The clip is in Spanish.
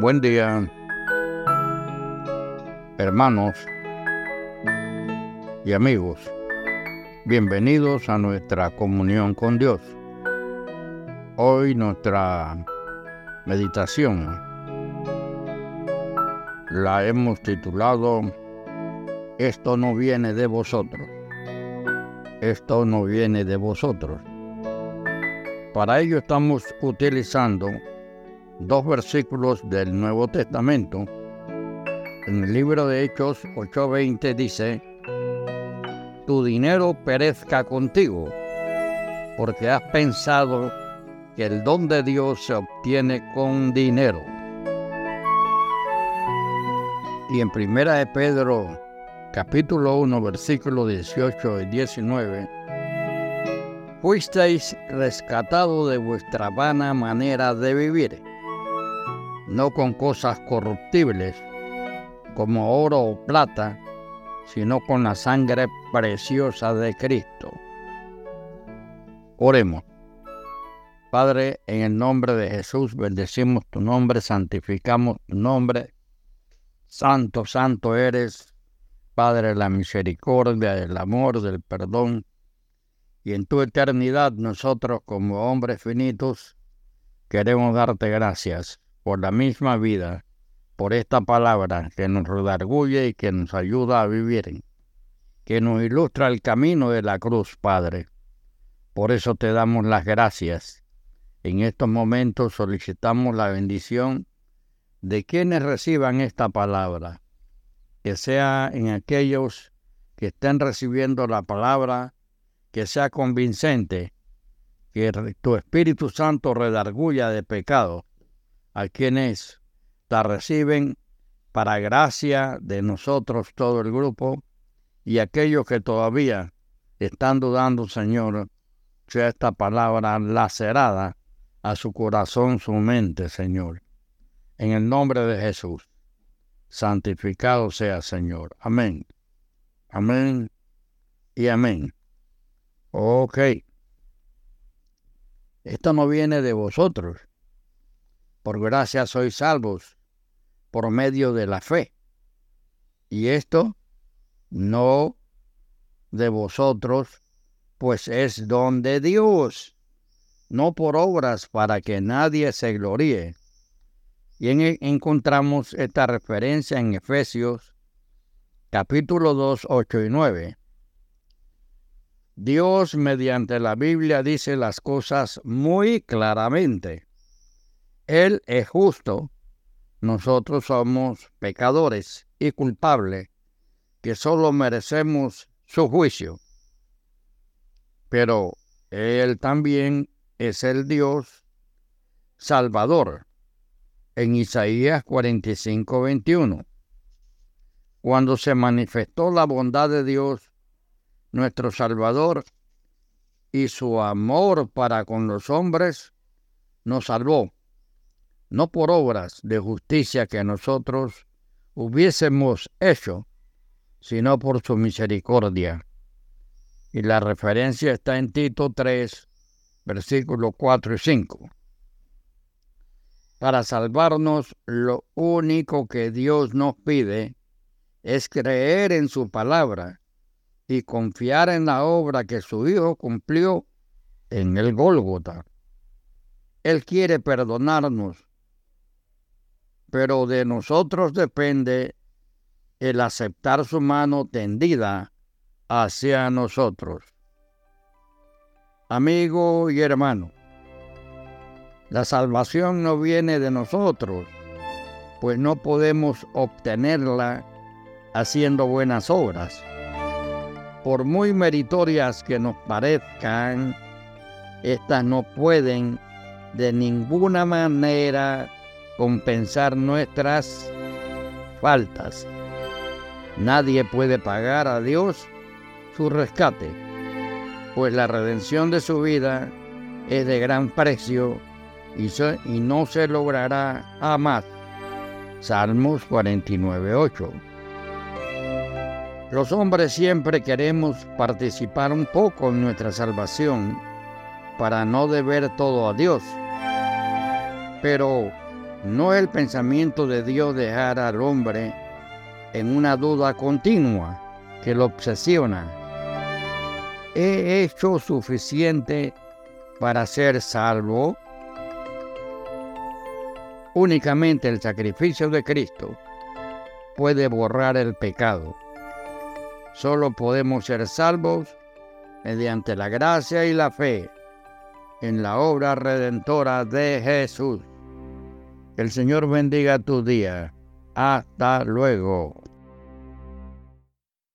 Buen día, hermanos y amigos. Bienvenidos a nuestra comunión con Dios. Hoy nuestra meditación la hemos titulado Esto no viene de vosotros. Esto no viene de vosotros. Para ello estamos utilizando dos versículos del Nuevo Testamento. En el libro de Hechos 8:20 dice, Tu dinero perezca contigo, porque has pensado que el don de Dios se obtiene con dinero. Y en Primera de Pedro, capítulo 1, versículo 18 y 19, fuisteis rescatado de vuestra vana manera de vivir no con cosas corruptibles como oro o plata, sino con la sangre preciosa de Cristo. Oremos. Padre, en el nombre de Jesús, bendecimos tu nombre, santificamos tu nombre. Santo, santo eres, Padre de la misericordia, del amor, del perdón. Y en tu eternidad nosotros como hombres finitos queremos darte gracias por la misma vida, por esta palabra que nos redarguye y que nos ayuda a vivir, que nos ilustra el camino de la cruz, Padre. Por eso te damos las gracias. En estos momentos solicitamos la bendición de quienes reciban esta palabra, que sea en aquellos que estén recibiendo la palabra, que sea convincente, que tu Espíritu Santo redarguya de pecado a quienes la reciben para gracia de nosotros todo el grupo y aquellos que todavía están dudando, Señor, sea esta palabra lacerada a su corazón, su mente, Señor. En el nombre de Jesús, santificado sea, Señor. Amén. Amén y amén. Ok. Esto no viene de vosotros, por gracia sois salvos por medio de la fe. Y esto no de vosotros, pues es don de Dios, no por obras para que nadie se gloríe. Y encontramos esta referencia en Efesios capítulo 2, 8 y 9. Dios mediante la Biblia dice las cosas muy claramente. Él es justo, nosotros somos pecadores y culpables, que solo merecemos su juicio. Pero Él también es el Dios Salvador. En Isaías 45, 21. Cuando se manifestó la bondad de Dios, nuestro Salvador, y su amor para con los hombres, nos salvó no por obras de justicia que nosotros hubiésemos hecho, sino por su misericordia. Y la referencia está en Tito 3, versículos 4 y 5. Para salvarnos, lo único que Dios nos pide es creer en su palabra y confiar en la obra que su Hijo cumplió en el Gólgota. Él quiere perdonarnos pero de nosotros depende el aceptar su mano tendida hacia nosotros. Amigo y hermano, la salvación no viene de nosotros, pues no podemos obtenerla haciendo buenas obras. Por muy meritorias que nos parezcan, estas no pueden de ninguna manera compensar nuestras faltas. Nadie puede pagar a Dios su rescate, pues la redención de su vida es de gran precio y, no se logrará jamás. Salmos 49.8. Los hombres siempre queremos participar un poco en nuestra salvación para no deber todo a Dios. Pero No es el pensamiento de Dios dejar al hombre en una duda continua que lo obsesiona. ¿He hecho suficiente para ser salvo? Únicamente el sacrificio de Cristo puede borrar el pecado. Solo podemos ser salvos mediante la gracia y la fe en la obra redentora de Jesús. El Señor bendiga tu día. Hasta luego.